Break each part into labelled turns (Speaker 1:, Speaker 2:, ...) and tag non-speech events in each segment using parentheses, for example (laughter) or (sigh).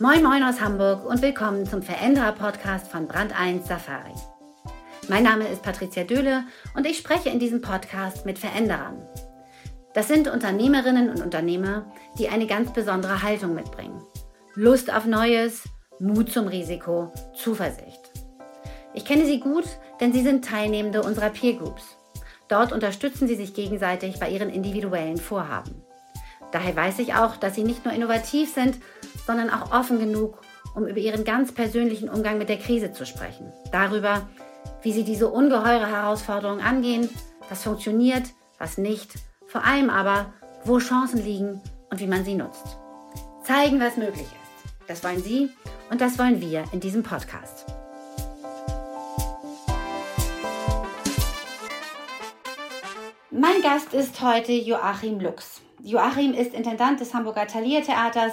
Speaker 1: Moin Moin aus Hamburg und willkommen zum Veränderer-Podcast von Brand 1 Safari. Mein Name ist Patricia Döhle und ich spreche in diesem Podcast mit Veränderern. Das sind Unternehmerinnen und Unternehmer, die eine ganz besondere Haltung mitbringen. Lust auf Neues, Mut zum Risiko, Zuversicht. Ich kenne sie gut, denn sie sind Teilnehmende unserer Peer Groups. Dort unterstützen sie sich gegenseitig bei ihren individuellen Vorhaben. Daher weiß ich auch, dass sie nicht nur innovativ sind, sondern auch offen genug, um über ihren ganz persönlichen Umgang mit der Krise zu sprechen. Darüber, wie sie diese ungeheure Herausforderung angehen, was funktioniert, was nicht, vor allem aber, wo Chancen liegen und wie man sie nutzt. Zeigen, was möglich ist. Das wollen Sie und das wollen wir in diesem Podcast. Mein Gast ist heute Joachim Lux. Joachim ist Intendant des Hamburger Thalia Theaters.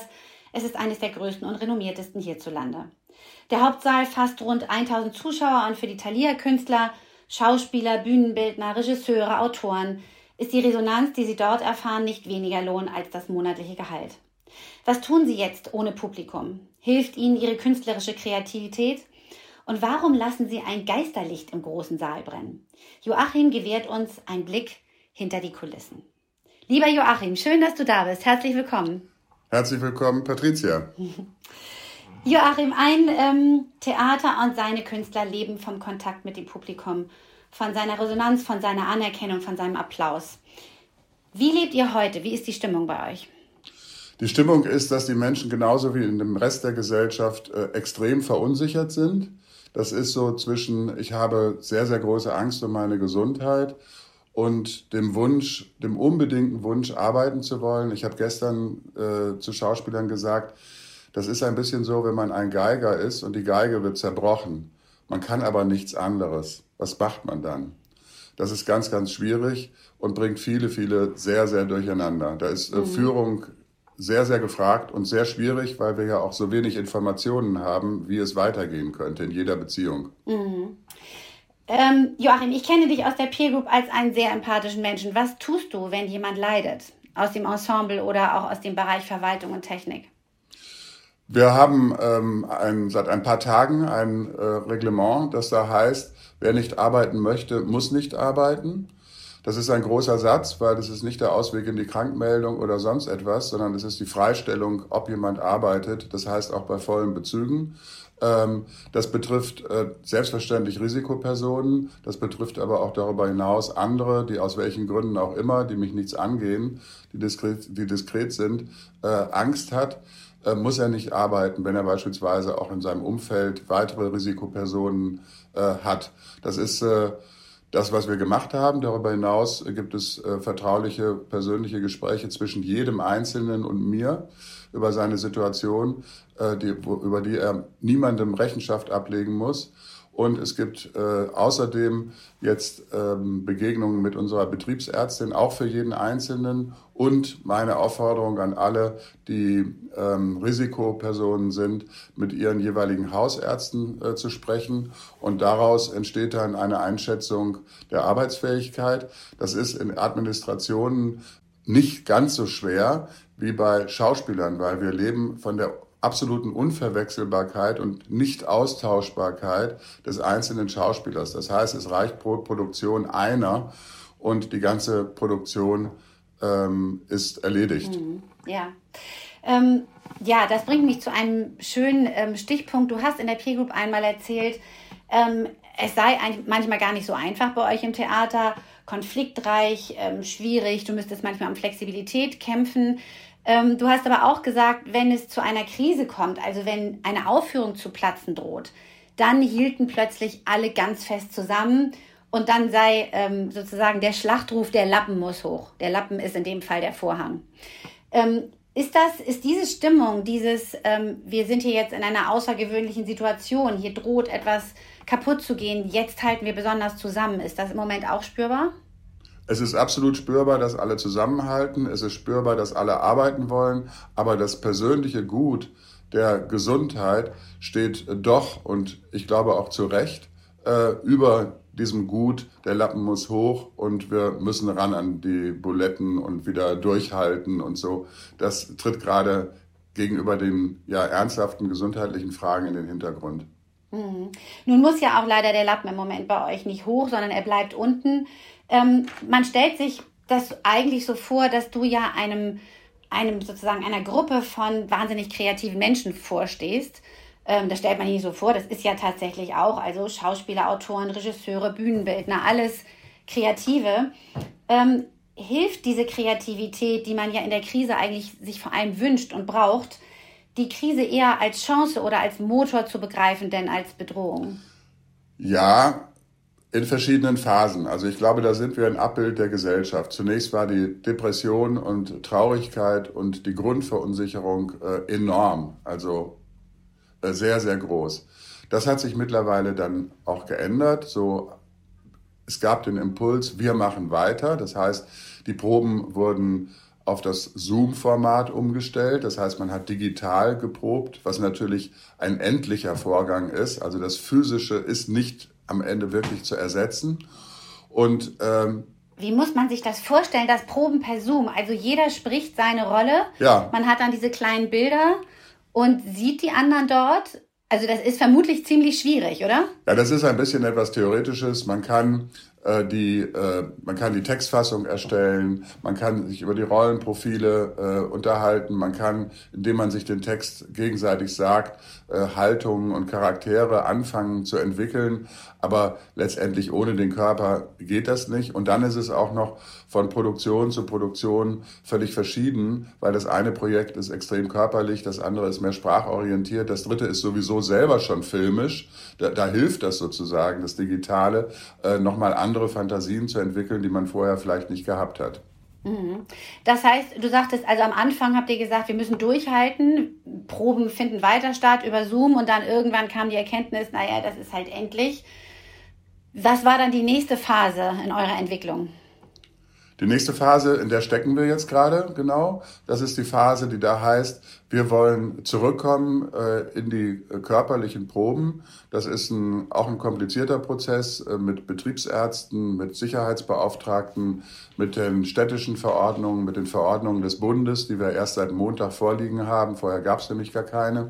Speaker 1: Es ist eines der größten und renommiertesten hierzulande. Der Hauptsaal fasst rund 1000 Zuschauer und für die Thalia-Künstler, Schauspieler, Bühnenbildner, Regisseure, Autoren ist die Resonanz, die sie dort erfahren, nicht weniger Lohn als das monatliche Gehalt. Was tun sie jetzt ohne Publikum? Hilft ihnen ihre künstlerische Kreativität? Und warum lassen sie ein Geisterlicht im großen Saal brennen? Joachim gewährt uns einen Blick hinter die Kulissen. Lieber Joachim, schön, dass du da bist. Herzlich willkommen.
Speaker 2: Herzlich willkommen, Patricia. (laughs)
Speaker 1: Joachim, ein ähm, Theater und seine Künstler leben vom Kontakt mit dem Publikum, von seiner Resonanz, von seiner Anerkennung, von seinem Applaus. Wie lebt ihr heute? Wie ist die Stimmung bei euch?
Speaker 2: Die Stimmung ist, dass die Menschen genauso wie in dem Rest der Gesellschaft äh, extrem verunsichert sind. Das ist so zwischen, ich habe sehr, sehr große Angst um meine Gesundheit und dem Wunsch, dem unbedingten Wunsch, arbeiten zu wollen. Ich habe gestern äh, zu Schauspielern gesagt, das ist ein bisschen so, wenn man ein Geiger ist und die Geige wird zerbrochen. Man kann aber nichts anderes. Was macht man dann? Das ist ganz, ganz schwierig und bringt viele, viele sehr, sehr durcheinander. Da ist äh, mhm. Führung sehr, sehr gefragt und sehr schwierig, weil wir ja auch so wenig Informationen haben, wie es weitergehen könnte in jeder Beziehung.
Speaker 1: Mhm. Ähm, Joachim, ich kenne dich aus der Peer Group als einen sehr empathischen Menschen. Was tust du, wenn jemand leidet? Aus dem Ensemble oder auch aus dem Bereich Verwaltung und Technik?
Speaker 2: Wir haben ähm, ein, seit ein paar Tagen ein äh, Reglement, das da heißt, wer nicht arbeiten möchte, muss nicht arbeiten. Das ist ein großer Satz, weil das ist nicht der Ausweg in die Krankmeldung oder sonst etwas, sondern es ist die Freistellung, ob jemand arbeitet. Das heißt auch bei vollen Bezügen. Ähm, das betrifft äh, selbstverständlich Risikopersonen. Das betrifft aber auch darüber hinaus andere, die aus welchen Gründen auch immer, die mich nichts angehen, die diskret, die diskret sind, äh, Angst hat äh, muss er nicht arbeiten, wenn er beispielsweise auch in seinem Umfeld weitere Risikopersonen hat. Das ist das, was wir gemacht haben. Darüber hinaus gibt es äh, vertrauliche persönliche Gespräche zwischen jedem Einzelnen und mir über seine Situation, äh, die, wo, über die er niemandem Rechenschaft ablegen muss. Und es gibt äh, außerdem jetzt ähm, Begegnungen mit unserer Betriebsärztin, auch für jeden Einzelnen. Und meine Aufforderung an alle, die ähm, Risikopersonen sind, mit ihren jeweiligen Hausärzten äh, zu sprechen. Und daraus entsteht dann eine Einschätzung der Arbeitsfähigkeit. Das ist in Administrationen nicht ganz so schwer wie bei Schauspielern, weil wir leben von der absoluten Unverwechselbarkeit und Nicht-Austauschbarkeit des einzelnen Schauspielers. Das heißt, es reicht pro Produktion einer und die ganze Produktion ähm, ist erledigt.
Speaker 1: Mhm. Ja. Ähm, ja, das bringt mich zu einem schönen ähm, Stichpunkt. Du hast in der Peer Group einmal erzählt, ähm, es sei manchmal gar nicht so einfach bei euch im Theater, konfliktreich, ähm, schwierig, du müsstest manchmal um Flexibilität kämpfen. Ähm, du hast aber auch gesagt, wenn es zu einer Krise kommt, also wenn eine Aufführung zu platzen droht, dann hielten plötzlich alle ganz fest zusammen und dann sei ähm, sozusagen der Schlachtruf, der Lappen muss hoch. Der Lappen ist in dem Fall der Vorhang. Ähm, ist das, ist diese Stimmung, dieses, ähm, wir sind hier jetzt in einer außergewöhnlichen Situation, hier droht etwas kaputt zu gehen, jetzt halten wir besonders zusammen, ist das im Moment auch spürbar?
Speaker 2: Es ist absolut spürbar, dass alle zusammenhalten. Es ist spürbar, dass alle arbeiten wollen. Aber das persönliche Gut der Gesundheit steht doch, und ich glaube auch zu Recht, äh, über diesem Gut, der Lappen muss hoch und wir müssen ran an die Buletten und wieder durchhalten und so. Das tritt gerade gegenüber den ja, ernsthaften gesundheitlichen Fragen in den Hintergrund.
Speaker 1: Mhm. Nun muss ja auch leider der Lappen im Moment bei euch nicht hoch, sondern er bleibt unten. Ähm, man stellt sich das eigentlich so vor, dass du ja einem, einem sozusagen einer Gruppe von wahnsinnig kreativen Menschen vorstehst. Ähm, das stellt man nicht so vor, das ist ja tatsächlich auch, also Schauspieler, Autoren, Regisseure, Bühnenbildner, alles Kreative. Ähm, hilft diese Kreativität, die man ja in der Krise eigentlich sich vor allem wünscht und braucht, die Krise eher als Chance oder als Motor zu begreifen, denn als Bedrohung?
Speaker 2: Ja, in verschiedenen Phasen. Also ich glaube, da sind wir ein Abbild der Gesellschaft. Zunächst war die Depression und Traurigkeit und die Grundverunsicherung äh, enorm, also äh, sehr, sehr groß. Das hat sich mittlerweile dann auch geändert. So, es gab den Impuls, wir machen weiter. Das heißt, die Proben wurden auf das Zoom-Format umgestellt. Das heißt, man hat digital geprobt, was natürlich ein endlicher Vorgang ist. Also das Physische ist nicht am Ende wirklich zu ersetzen. Und
Speaker 1: ähm, wie muss man sich das vorstellen, das Proben per Zoom? Also jeder spricht seine Rolle.
Speaker 2: Ja.
Speaker 1: Man hat dann diese kleinen Bilder und sieht die anderen dort. Also das ist vermutlich ziemlich schwierig, oder?
Speaker 2: Ja, das ist ein bisschen etwas Theoretisches. Man kann die, äh, man kann die Textfassung erstellen, man kann sich über die Rollenprofile äh, unterhalten, man kann, indem man sich den Text gegenseitig sagt, äh, Haltungen und Charaktere anfangen zu entwickeln, aber letztendlich ohne den Körper geht das nicht. Und dann ist es auch noch von Produktion zu Produktion völlig verschieden, weil das eine Projekt ist extrem körperlich, das andere ist mehr sprachorientiert, das dritte ist sowieso selber schon filmisch. Da, da hilft das sozusagen, das Digitale, äh, nochmal andere Fantasien zu entwickeln, die man vorher vielleicht nicht gehabt hat.
Speaker 1: Mhm. Das heißt, du sagtest, also am Anfang habt ihr gesagt, wir müssen durchhalten, Proben finden weiter statt über Zoom und dann irgendwann kam die Erkenntnis, naja, das ist halt endlich. Was war dann die nächste Phase in eurer Entwicklung?
Speaker 2: Die nächste Phase, in der stecken wir jetzt gerade, genau. Das ist die Phase, die da heißt, wir wollen zurückkommen äh, in die äh, körperlichen Proben. Das ist ein, auch ein komplizierter Prozess äh, mit Betriebsärzten, mit Sicherheitsbeauftragten, mit den städtischen Verordnungen, mit den Verordnungen des Bundes, die wir erst seit Montag vorliegen haben. Vorher gab es nämlich gar keine.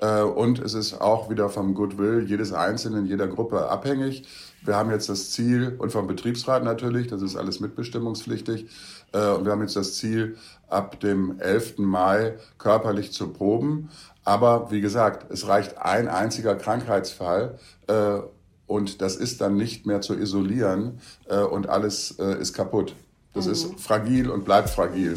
Speaker 2: Äh, und es ist auch wieder vom Goodwill jedes Einzelnen, jeder Gruppe abhängig. Wir haben jetzt das Ziel, und vom Betriebsrat natürlich, das ist alles mitbestimmungspflichtig, äh, und wir haben jetzt das Ziel, ab dem 11. Mai körperlich zu proben. Aber wie gesagt, es reicht ein einziger Krankheitsfall äh, und das ist dann nicht mehr zu isolieren äh, und alles äh, ist kaputt. Das mhm. ist fragil und bleibt fragil.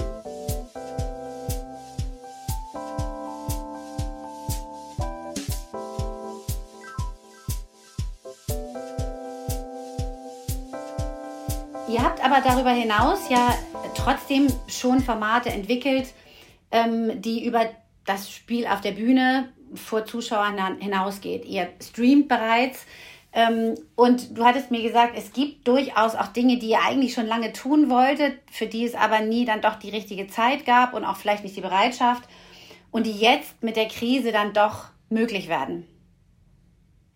Speaker 1: Darüber hinaus ja trotzdem schon Formate entwickelt, ähm, die über das Spiel auf der Bühne vor Zuschauern hinausgeht. Ihr streamt bereits. Ähm, und du hattest mir gesagt, es gibt durchaus auch Dinge, die ihr eigentlich schon lange tun wolltet, für die es aber nie dann doch die richtige Zeit gab und auch vielleicht nicht die Bereitschaft und die jetzt mit der Krise dann doch möglich werden.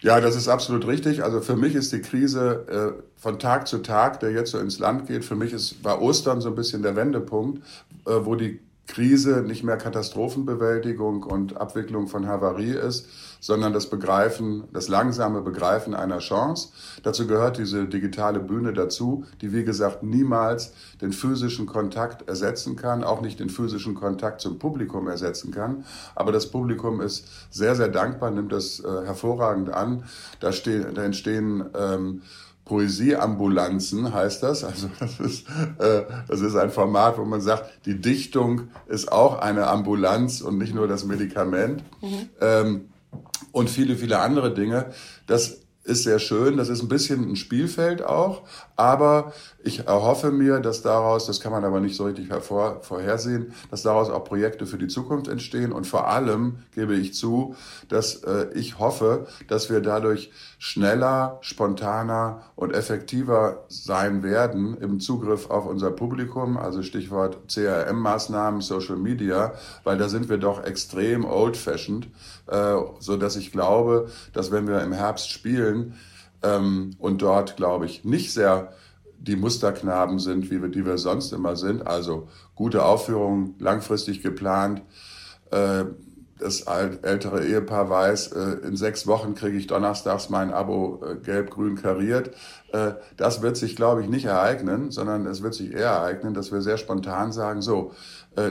Speaker 2: Ja, das ist absolut richtig. Also für mich ist die Krise äh, von Tag zu Tag, der jetzt so ins Land geht, für mich ist, war Ostern so ein bisschen der Wendepunkt, äh, wo die Krise nicht mehr Katastrophenbewältigung und Abwicklung von Havarie ist, sondern das Begreifen, das langsame Begreifen einer Chance. Dazu gehört diese digitale Bühne dazu, die wie gesagt niemals den physischen Kontakt ersetzen kann, auch nicht den physischen Kontakt zum Publikum ersetzen kann. Aber das Publikum ist sehr, sehr dankbar, nimmt das äh, hervorragend an. Da, stehen, da entstehen ähm, Poesieambulanzen heißt das. Also (laughs) das ist, äh, das ist ein Format, wo man sagt, die Dichtung ist auch eine Ambulanz und nicht nur das Medikament. Mhm. Ähm, und viele, viele andere Dinge. Das ist sehr schön. Das ist ein bisschen ein Spielfeld auch. Aber ich erhoffe mir, dass daraus, das kann man aber nicht so richtig hervor, vorhersehen, dass daraus auch Projekte für die Zukunft entstehen. Und vor allem gebe ich zu, dass äh, ich hoffe, dass wir dadurch schneller, spontaner und effektiver sein werden im Zugriff auf unser Publikum. Also Stichwort CRM-Maßnahmen, Social Media, weil da sind wir doch extrem old-fashioned, äh, so dass ich glaube, dass wenn wir im Herbst spielen, ähm, und dort, glaube ich, nicht sehr die Musterknaben sind, wie wir, die wir sonst immer sind. Also gute Aufführungen, langfristig geplant, äh, das ältere Ehepaar weiß, äh, in sechs Wochen kriege ich donnerstags mein Abo äh, gelb-grün kariert. Das wird sich, glaube ich, nicht ereignen, sondern es wird sich eher ereignen, dass wir sehr spontan sagen, so,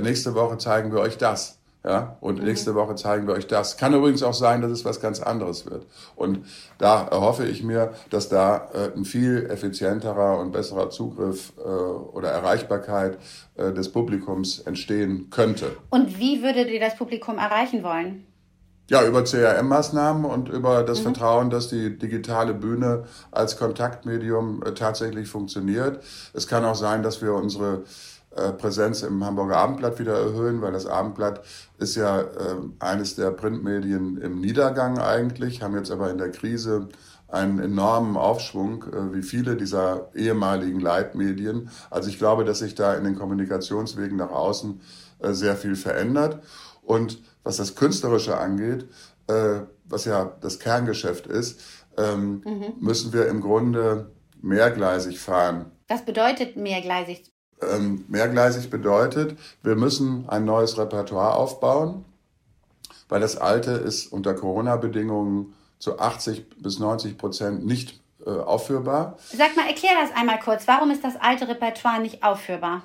Speaker 2: nächste Woche zeigen wir euch das. Ja, und mhm. nächste Woche zeigen wir euch das. Kann übrigens auch sein, dass es was ganz anderes wird. Und da erhoffe ich mir, dass da äh, ein viel effizienterer und besserer Zugriff äh, oder Erreichbarkeit äh, des Publikums entstehen könnte.
Speaker 1: Und wie würdet ihr das Publikum erreichen wollen?
Speaker 2: Ja, über CRM-Maßnahmen und über das mhm. Vertrauen, dass die digitale Bühne als Kontaktmedium äh, tatsächlich funktioniert. Es kann auch sein, dass wir unsere Präsenz im Hamburger Abendblatt wieder erhöhen, weil das Abendblatt ist ja äh, eines der Printmedien im Niedergang eigentlich, haben jetzt aber in der Krise einen enormen Aufschwung, äh, wie viele dieser ehemaligen Leitmedien. Also ich glaube, dass sich da in den Kommunikationswegen nach außen äh, sehr viel verändert. Und was das Künstlerische angeht, äh, was ja das Kerngeschäft ist, ähm, mhm. müssen wir im Grunde mehrgleisig fahren.
Speaker 1: Was bedeutet mehrgleisig
Speaker 2: ähm, mehrgleisig bedeutet, wir müssen ein neues Repertoire aufbauen, weil das alte ist unter Corona-Bedingungen zu 80 bis 90 Prozent nicht äh, aufführbar.
Speaker 1: Sag mal, erklär das einmal kurz. Warum ist das alte Repertoire nicht aufführbar?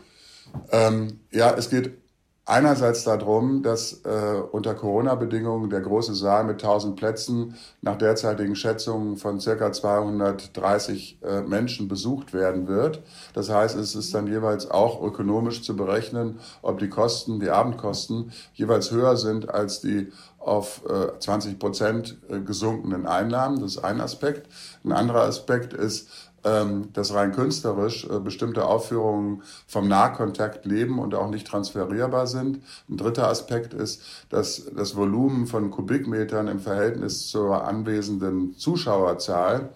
Speaker 2: Ähm, ja, es geht einerseits darum, dass äh, unter Corona-Bedingungen der große Saal mit 1000 Plätzen nach derzeitigen Schätzungen von circa 230 äh, Menschen besucht werden wird. Das heißt, es ist dann jeweils auch ökonomisch zu berechnen, ob die Kosten, die Abendkosten jeweils höher sind als die auf äh, 20 Prozent äh, gesunkenen Einnahmen. Das ist ein Aspekt. Ein anderer Aspekt ist, ähm, dass rein künstlerisch äh, bestimmte Aufführungen vom Nahkontakt leben und auch nicht transferierbar sind. Ein dritter Aspekt ist, dass das Volumen von Kubikmetern im Verhältnis zur anwesenden Zuschauerzahl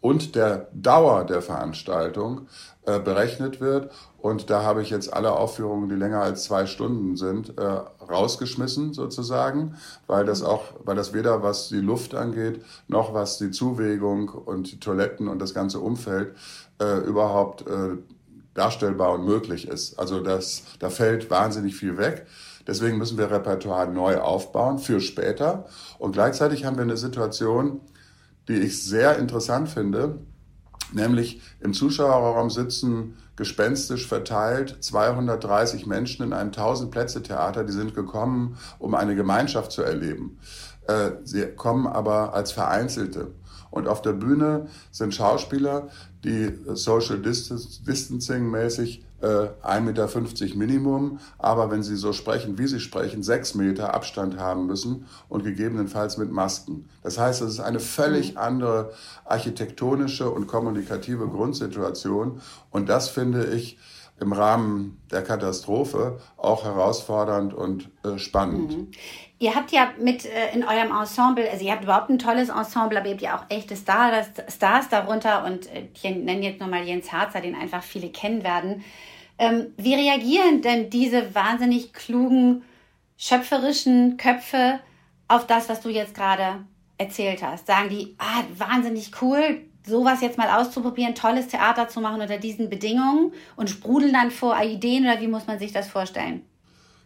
Speaker 2: und der Dauer der Veranstaltung äh, berechnet wird. Und da habe ich jetzt alle Aufführungen, die länger als zwei Stunden sind, äh, rausgeschmissen sozusagen, weil das auch, weil das weder was die Luft angeht, noch was die Zuwägung und die Toiletten und das ganze Umfeld äh, überhaupt äh, darstellbar und möglich ist. Also das, da fällt wahnsinnig viel weg. Deswegen müssen wir Repertoire neu aufbauen für später. Und gleichzeitig haben wir eine Situation, die ich sehr interessant finde, nämlich im Zuschauerraum sitzen gespenstisch verteilt 230 Menschen in einem 1000 Plätze Theater, die sind gekommen, um eine Gemeinschaft zu erleben. Äh, sie kommen aber als Vereinzelte. Und auf der Bühne sind Schauspieler, die Social Distancing mäßig äh, 1,50 Meter Minimum, aber wenn sie so sprechen, wie sie sprechen, sechs Meter Abstand haben müssen und gegebenenfalls mit Masken. Das heißt, es ist eine völlig mhm. andere architektonische und kommunikative Grundsituation und das finde ich im Rahmen der Katastrophe auch herausfordernd und äh, spannend. Mhm.
Speaker 1: Ihr habt ja mit äh, in eurem Ensemble, also ihr habt überhaupt ein tolles Ensemble, aber ihr habt ja auch echte Star, Stars darunter und äh, ich nenne jetzt nochmal Jens Harzer, den einfach viele kennen werden. Ähm, wie reagieren denn diese wahnsinnig klugen, schöpferischen Köpfe auf das, was du jetzt gerade erzählt hast? Sagen die, ah, wahnsinnig cool, sowas jetzt mal auszuprobieren, tolles Theater zu machen unter diesen Bedingungen und sprudeln dann vor Ideen oder wie muss man sich das vorstellen?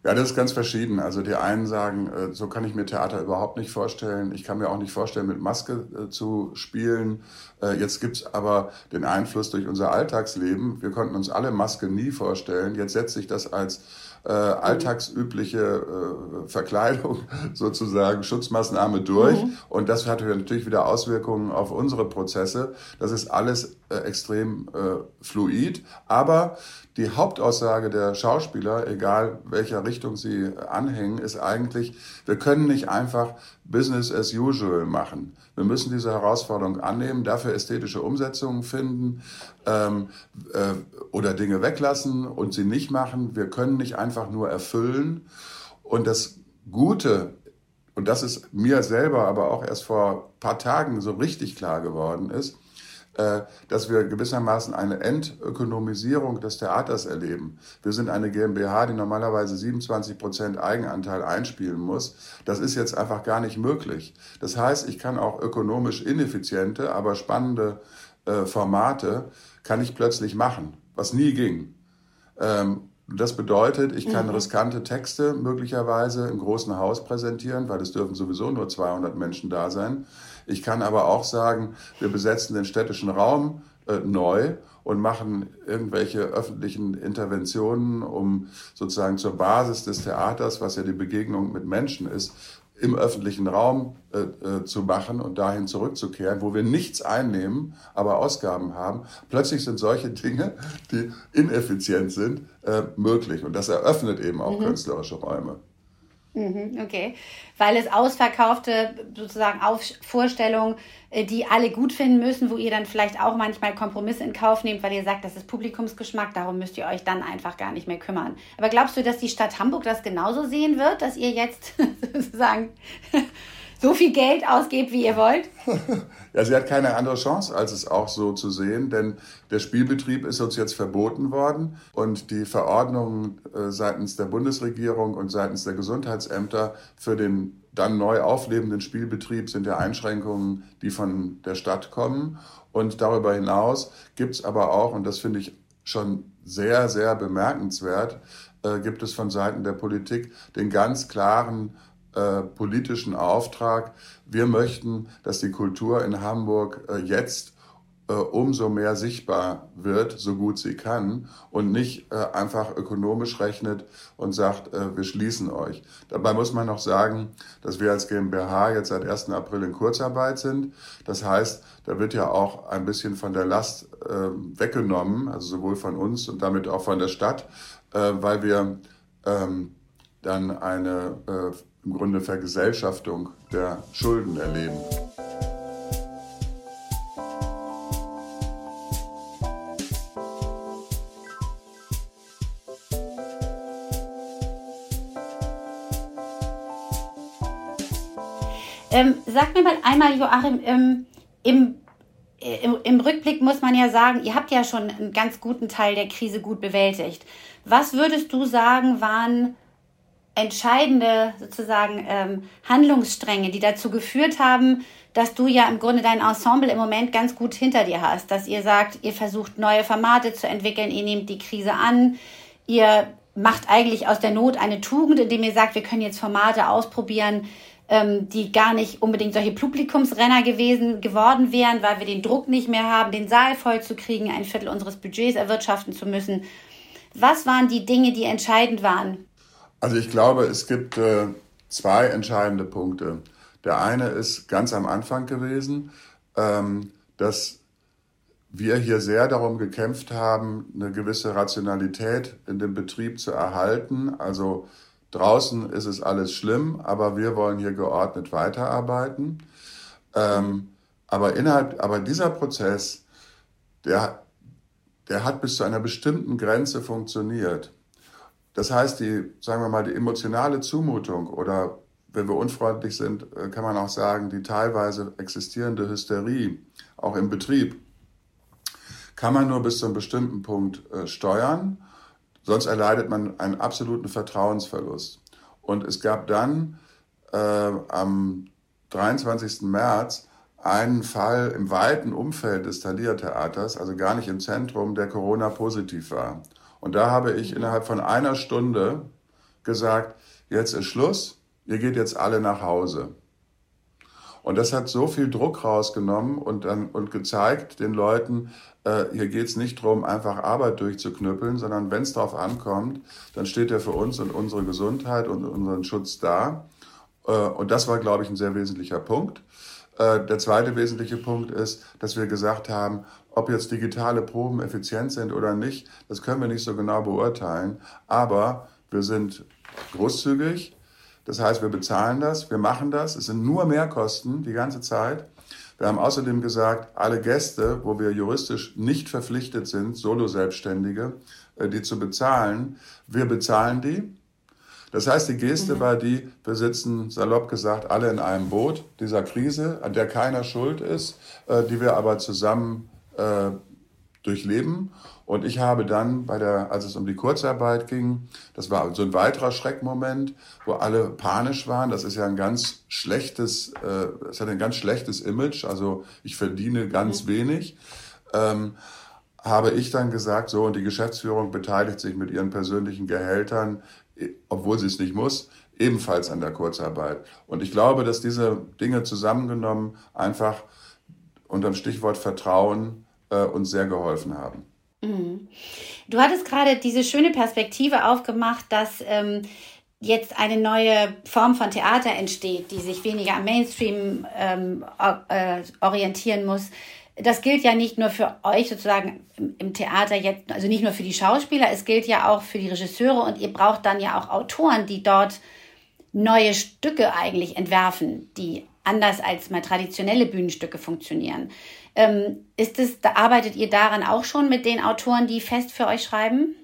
Speaker 2: Ja, das ist ganz verschieden. Also die einen sagen, äh, so kann ich mir Theater überhaupt nicht vorstellen. Ich kann mir auch nicht vorstellen, mit Maske äh, zu spielen. Äh, jetzt gibt's aber den Einfluss durch unser Alltagsleben. Wir konnten uns alle Maske nie vorstellen. Jetzt setzt sich das als äh, alltagsübliche äh, Verkleidung (laughs) sozusagen, Schutzmaßnahme durch. Mhm. Und das hat natürlich wieder Auswirkungen auf unsere Prozesse. Das ist alles äh, extrem äh, fluid. Aber die Hauptaussage der Schauspieler, egal welcher Richtung sie anhängen, ist eigentlich, wir können nicht einfach Business as usual machen. Wir müssen diese Herausforderung annehmen, dafür ästhetische Umsetzungen finden ähm, äh, oder Dinge weglassen und sie nicht machen. Wir können nicht einfach nur erfüllen. Und das Gute, und das ist mir selber aber auch erst vor paar Tagen so richtig klar geworden ist, dass wir gewissermaßen eine Entökonomisierung des Theaters erleben. Wir sind eine GmbH, die normalerweise 27 Prozent Eigenanteil einspielen muss. Das ist jetzt einfach gar nicht möglich. Das heißt, ich kann auch ökonomisch ineffiziente, aber spannende äh, Formate kann ich plötzlich machen, was nie ging. Ähm, Das bedeutet, ich kann mhm. riskante Texte möglicherweise im großen Haus präsentieren, weil es dürfen sowieso nur 200 Menschen da sein. Ich kann aber auch sagen, wir besetzen den städtischen Raum äh, neu und machen irgendwelche öffentlichen Interventionen, um sozusagen zur Basis des Theaters, was ja die Begegnung mit Menschen ist, im öffentlichen Raum äh, äh, zu machen und dahin zurückzukehren, wo wir nichts einnehmen, aber Ausgaben haben. Plötzlich sind solche Dinge, die ineffizient sind, äh, möglich. Und das eröffnet eben auch mhm. künstlerische Räume.
Speaker 1: Mhm, okay, weil es ausverkaufte sozusagen Auf Vorstellungen, äh, die alle gut finden müssen, wo ihr dann vielleicht auch manchmal Kompromisse in Kauf nehmt, weil ihr sagt, das ist Publikumsgeschmack, darum müsst ihr euch dann einfach gar nicht mehr kümmern. Aber glaubst du, dass die Stadt Hamburg das genauso sehen wird, dass ihr jetzt (laughs) sozusagen so viel Geld ausgebt, wie ihr wollt? (laughs)
Speaker 2: ja, sie hat keine andere Chance, als es auch so zu sehen, denn der Spielbetrieb ist uns jetzt verboten worden und die Verordnungen äh, seitens der Bundesregierung und seitens der Gesundheitsämter für den dann neu auflebenden Spielbetrieb sind ja Einschränkungen, die von der Stadt kommen. Und darüber hinaus gibt es aber auch, und das finde ich schon sehr, sehr bemerkenswert, äh, gibt es von Seiten der Politik den ganz klaren äh, politischen Auftrag. Wir möchten, dass die Kultur in Hamburg äh, jetzt äh, umso mehr sichtbar wird, so gut sie kann, und nicht äh, einfach ökonomisch rechnet und sagt, äh, wir schließen euch. Dabei muss man noch sagen, dass wir als GmbH jetzt seit 1. April in Kurzarbeit sind. Das heißt, da wird ja auch ein bisschen von der Last äh, weggenommen, also sowohl von uns und damit auch von der Stadt, weil wir ähm, dann eine im Grunde Vergesellschaftung der Schulden erleben.
Speaker 1: Ähm, sag mir mal einmal, Joachim, ähm, im, im, im Rückblick muss man ja sagen, ihr habt ja schon einen ganz guten Teil der Krise gut bewältigt. Was würdest du sagen, waren entscheidende sozusagen ähm, Handlungsstränge, die dazu geführt haben, dass du ja im Grunde dein Ensemble im Moment ganz gut hinter dir hast, dass ihr sagt, ihr versucht neue Formate zu entwickeln, ihr nehmt die Krise an, ihr macht eigentlich aus der Not eine Tugend, indem ihr sagt, wir können jetzt Formate ausprobieren, ähm, die gar nicht unbedingt solche Publikumsrenner gewesen geworden wären, weil wir den Druck nicht mehr haben, den Saal voll zu kriegen, ein Viertel unseres Budgets erwirtschaften zu müssen. Was waren die Dinge, die entscheidend waren?
Speaker 2: Also ich glaube, es gibt äh, zwei entscheidende Punkte. Der eine ist ganz am Anfang gewesen, ähm, dass wir hier sehr darum gekämpft haben, eine gewisse Rationalität in dem Betrieb zu erhalten. Also draußen ist es alles schlimm, aber wir wollen hier geordnet weiterarbeiten. Ähm, aber innerhalb, aber dieser Prozess, der, der hat bis zu einer bestimmten Grenze funktioniert. Das heißt, die, sagen wir mal, die emotionale Zumutung oder wenn wir unfreundlich sind, äh, kann man auch sagen, die teilweise existierende Hysterie, auch im Betrieb, kann man nur bis zu einem bestimmten Punkt äh, steuern. Sonst erleidet man einen absoluten Vertrauensverlust. Und es gab dann äh, am 23. März einen Fall im weiten Umfeld des Thalia-Theaters, also gar nicht im Zentrum, der Corona-positiv war. Und da habe ich innerhalb von einer Stunde gesagt, jetzt ist Schluss, ihr geht jetzt alle nach Hause. Und das hat so viel Druck rausgenommen und, dann, und gezeigt den Leuten, äh, hier geht's nicht drum, einfach Arbeit durchzuknüppeln, sondern wenn es darauf ankommt, dann steht er für uns und unsere Gesundheit und unseren Schutz da. Äh, und das war, glaube ich, ein sehr wesentlicher Punkt. Äh, der zweite wesentliche Punkt ist, dass wir gesagt haben, ob jetzt digitale Proben effizient sind oder nicht, das können wir nicht so genau beurteilen. Aber wir sind großzügig. Das heißt, wir bezahlen das, wir machen das. Es sind nur Mehrkosten die ganze Zeit. Wir haben außerdem gesagt, alle Gäste, wo wir juristisch nicht verpflichtet sind, Solo-Selbstständige, äh, die zu bezahlen, wir bezahlen die. Das heißt, die Geste mhm. war die, wir sitzen, salopp gesagt, alle in einem Boot dieser Krise, an der keiner schuld ist, äh, die wir aber zusammen äh, durchleben. Und ich habe dann bei der, als es um die Kurzarbeit ging, das war so ein weiterer Schreckmoment, wo alle panisch waren. Das ist ja ein ganz schlechtes, äh, es hat ein ganz schlechtes Image. Also ich verdiene ganz mhm. wenig. Ähm, habe ich dann gesagt, so, und die Geschäftsführung beteiligt sich mit ihren persönlichen Gehältern, obwohl sie es nicht muss, ebenfalls an der Kurzarbeit. Und ich glaube, dass diese Dinge zusammengenommen einfach unter dem Stichwort Vertrauen äh, uns sehr geholfen haben.
Speaker 1: Mhm. Du hattest gerade diese schöne Perspektive aufgemacht, dass ähm, jetzt eine neue Form von Theater entsteht, die sich weniger am Mainstream ähm, äh, orientieren muss. Das gilt ja nicht nur für euch sozusagen im Theater jetzt, also nicht nur für die Schauspieler, es gilt ja auch für die Regisseure und ihr braucht dann ja auch Autoren, die dort neue Stücke eigentlich entwerfen, die anders als mal traditionelle Bühnenstücke funktionieren. Ähm, ist es, da arbeitet ihr daran auch schon mit den Autoren, die fest für euch schreiben?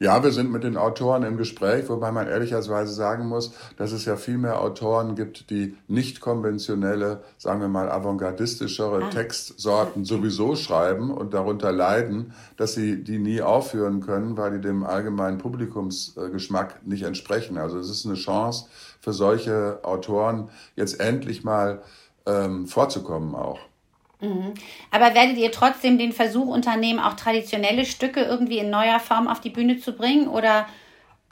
Speaker 2: Ja, wir sind mit den Autoren im Gespräch, wobei man ehrlicherweise sagen muss, dass es ja viel mehr Autoren gibt, die nicht konventionelle, sagen wir mal avantgardistischere ah. Textsorten sowieso schreiben und darunter leiden, dass sie die nie aufführen können, weil die dem allgemeinen Publikumsgeschmack nicht entsprechen. Also es ist eine Chance für solche Autoren, jetzt endlich mal ähm, vorzukommen auch.
Speaker 1: Mhm. Aber werdet ihr trotzdem den Versuch unternehmen, auch traditionelle Stücke irgendwie in neuer Form auf die Bühne zu bringen? Oder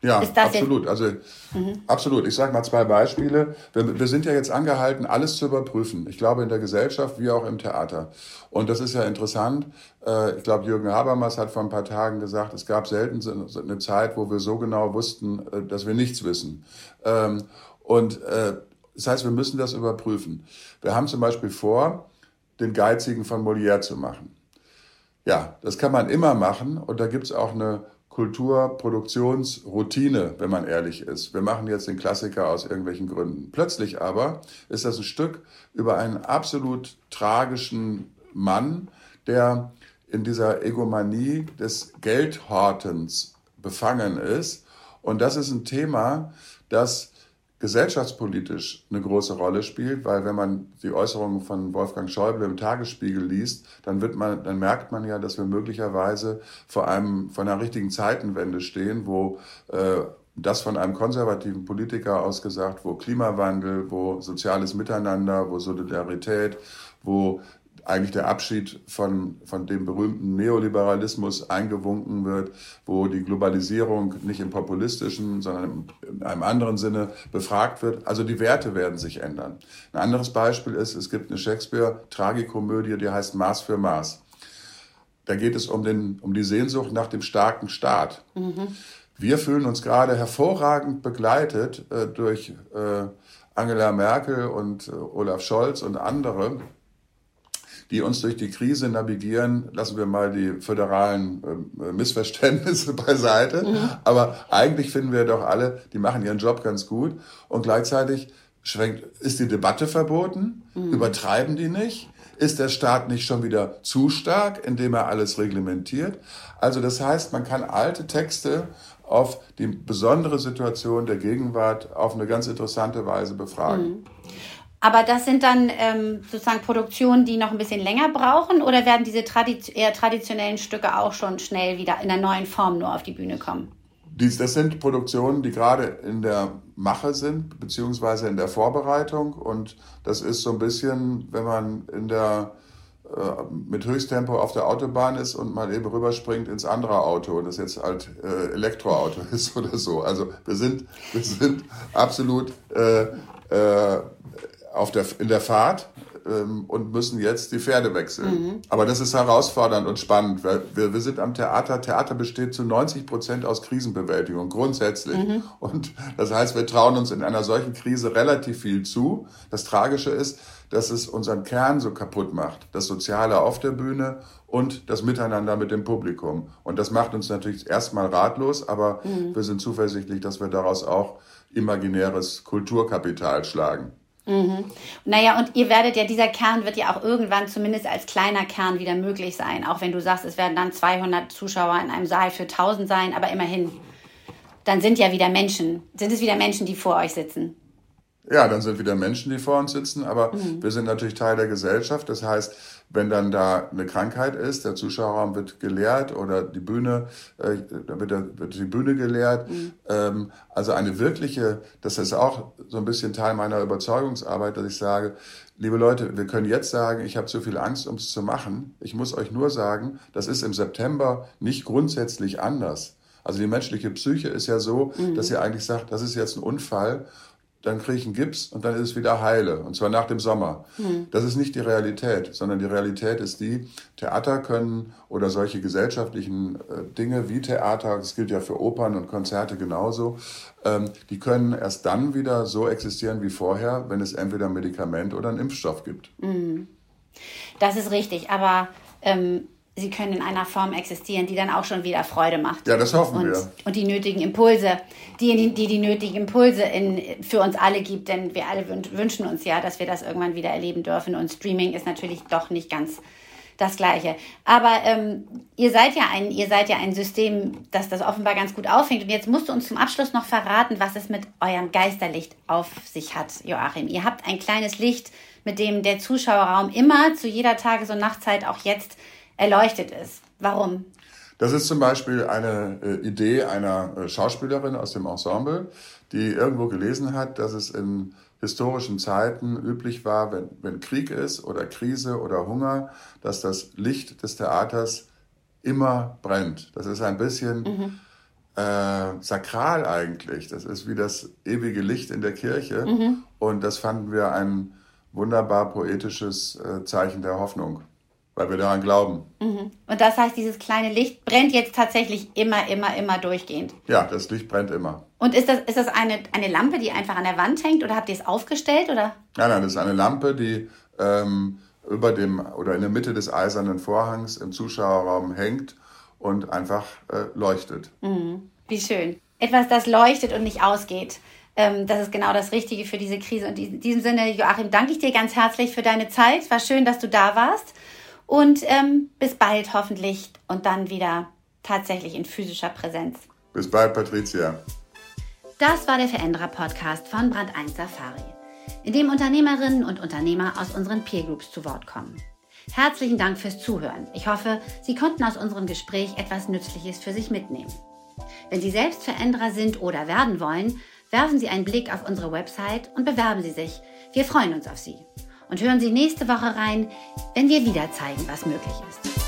Speaker 2: ja, absolut. Also mhm. absolut. Ich sage mal zwei Beispiele. Wir, wir, sind ja jetzt angehalten, alles zu überprüfen. Ich glaube in der Gesellschaft wie auch im Theater. Und das ist ja interessant. Äh, ich glaube, Jürgen Habermas hat vor ein paar Tagen gesagt, es gab selten eine Zeit, wo wir so genau wussten, äh, dass wir nichts wissen. Ähm, und äh, das heißt, wir müssen das überprüfen. Wir haben zum Beispiel vor, den Geizigen von Molière zu machen. Ja, das kann man immer machen und da gibt's auch eine Kulturproduktionsroutine, wenn man ehrlich ist. Wir machen jetzt den Klassiker aus irgendwelchen Gründen. Plötzlich aber ist das ein Stück über einen absolut tragischen Mann, der in dieser Egomanie des Geldhortens befangen ist. Und das ist ein Thema, das gesellschaftspolitisch eine große Rolle spielt, weil wenn man die Äußerungen von Wolfgang Schäuble im Tagesspiegel liest, dann wird man, dann merkt man ja, dass wir möglicherweise vor einem, vor einer richtigen Zeitenwende stehen, wo äh, das von einem konservativen Politiker ausgesagt, wo Klimawandel, wo soziales Miteinander, wo Solidarität, wo eigentlich der Abschied von, von dem berühmten Neoliberalismus eingewunken wird, wo die Globalisierung nicht im populistischen, sondern in einem anderen Sinne befragt wird. Also die Werte werden sich ändern. Ein anderes Beispiel ist, es gibt eine Shakespeare-Tragikomödie, die heißt Maß für Maß. Da geht es um, den, um die Sehnsucht nach dem starken Staat. Mhm. Wir fühlen uns gerade hervorragend begleitet äh, durch äh, Angela Merkel und äh, Olaf Scholz und andere, die uns durch die Krise navigieren. Lassen wir mal die föderalen äh, Missverständnisse (laughs) beiseite. Mhm. Aber eigentlich finden wir doch alle, die machen ihren Job ganz gut. Und gleichzeitig schwenkt, ist die Debatte verboten? Mhm. Übertreiben die nicht? Ist der Staat nicht schon wieder zu stark, indem er alles reglementiert? Also das heißt, man kann alte Texte auf die besondere Situation der Gegenwart auf eine ganz interessante Weise befragen. Mhm.
Speaker 1: Aber das sind dann ähm, sozusagen Produktionen, die noch ein bisschen länger brauchen oder werden diese tradi eher traditionellen Stücke auch schon schnell wieder in der neuen Form nur auf die Bühne kommen?
Speaker 2: Dies, das sind Produktionen, die gerade in der Mache sind, beziehungsweise in der Vorbereitung. Und das ist so ein bisschen, wenn man in der, äh, mit Höchsttempo auf der Autobahn ist und mal eben rüberspringt ins andere Auto und das jetzt halt äh, Elektroauto (laughs) ist oder so. Also wir sind, wir sind absolut äh, äh, auf der, in der Fahrt ähm, und müssen jetzt die Pferde wechseln. Mhm. Aber das ist herausfordernd und spannend. Weil wir, wir sind am Theater. Theater besteht zu 90 Prozent aus Krisenbewältigung, grundsätzlich. Mhm. Und das heißt, wir trauen uns in einer solchen Krise relativ viel zu. Das Tragische ist, dass es unseren Kern so kaputt macht. Das Soziale auf der Bühne und das Miteinander mit dem Publikum. Und das macht uns natürlich erstmal ratlos, aber mhm. wir sind zuversichtlich, dass wir daraus auch imaginäres Kulturkapital schlagen.
Speaker 1: Mhm. Naja, und ihr werdet ja, dieser Kern wird ja auch irgendwann zumindest als kleiner Kern wieder möglich sein. Auch wenn du sagst, es werden dann 200 Zuschauer in einem Saal für 1000 sein, aber immerhin, dann sind ja wieder Menschen, sind es wieder Menschen, die vor euch sitzen.
Speaker 2: Ja, dann sind wieder Menschen, die vor uns sitzen, aber mhm. wir sind natürlich Teil der Gesellschaft. Das heißt, wenn dann da eine Krankheit ist, der Zuschauerraum wird geleert oder die Bühne, äh, wird, der, wird die Bühne geleert. Mhm. Ähm, also eine wirkliche, das ist auch so ein bisschen Teil meiner Überzeugungsarbeit, dass ich sage, liebe Leute, wir können jetzt sagen, ich habe zu viel Angst, um es zu machen. Ich muss euch nur sagen, das ist im September nicht grundsätzlich anders. Also die menschliche Psyche ist ja so, mhm. dass ihr eigentlich sagt, das ist jetzt ein Unfall dann kriege ich einen Gips und dann ist es wieder heile. Und zwar nach dem Sommer. Mhm. Das ist nicht die Realität, sondern die Realität ist die, Theater können oder solche gesellschaftlichen äh, Dinge wie Theater, das gilt ja für Opern und Konzerte genauso, ähm, die können erst dann wieder so existieren wie vorher, wenn es entweder ein Medikament oder einen Impfstoff gibt. Mhm.
Speaker 1: Das ist richtig, aber ähm, sie können in einer Form existieren, die dann auch schon wieder Freude macht.
Speaker 2: Ja, das hoffen
Speaker 1: und,
Speaker 2: wir.
Speaker 1: Und die nötigen Impulse, die die, die nötigen Impulse in, für uns alle gibt, denn wir alle wünschen uns ja, dass wir das irgendwann wieder erleben dürfen. Und Streaming ist natürlich doch nicht ganz das Gleiche. Aber ähm, ihr seid ja ein, ihr seid ja ein System, das das offenbar ganz gut auffängt. Und jetzt musst du uns zum Abschluss noch verraten, was es mit eurem Geisterlicht auf sich hat, Joachim. Ihr habt ein kleines Licht, mit dem der Zuschauerraum immer zu jeder Tages- und Nachtzeit auch jetzt erleuchtet ist. Warum?
Speaker 2: Das ist zum Beispiel eine äh, Idee einer äh, Schauspielerin aus dem Ensemble, die irgendwo gelesen hat, dass es in historischen Zeiten üblich war, wenn, wenn Krieg ist oder Krise oder Hunger, dass das Licht des Theaters immer brennt. Das ist ein bisschen mhm. äh, sakral eigentlich. Das ist wie das ewige Licht in der Kirche. Mhm. Und das fanden wir ein wunderbar poetisches äh, Zeichen der Hoffnung weil wir daran glauben.
Speaker 1: Mhm. Und das heißt, dieses kleine Licht brennt jetzt tatsächlich immer, immer, immer durchgehend.
Speaker 2: Ja, das Licht brennt immer.
Speaker 1: Und ist das, ist das eine, eine Lampe, die einfach an der Wand hängt oder habt ihr es aufgestellt? Oder?
Speaker 2: Nein, nein, das ist eine Lampe, die ähm, über dem oder in der Mitte des eisernen Vorhangs im Zuschauerraum hängt und einfach äh, leuchtet.
Speaker 1: Mhm. Wie schön. Etwas, das leuchtet und nicht ausgeht. Ähm, das ist genau das Richtige für diese Krise. Und in diesem Sinne, Joachim, danke ich dir ganz herzlich für deine Zeit. War schön, dass du da warst. Und ähm, bis bald hoffentlich und dann wieder tatsächlich in physischer Präsenz.
Speaker 2: Bis bald, Patricia.
Speaker 1: Das war der Veränderer Podcast von Brand 1 Safari, in dem Unternehmerinnen und Unternehmer aus unseren Peer Groups zu Wort kommen. Herzlichen Dank fürs Zuhören. Ich hoffe, Sie konnten aus unserem Gespräch etwas Nützliches für sich mitnehmen. Wenn Sie selbst Veränderer sind oder werden wollen, werfen Sie einen Blick auf unsere Website und bewerben Sie sich. Wir freuen uns auf Sie und hören Sie nächste Woche rein, wenn wir wieder zeigen, was möglich ist.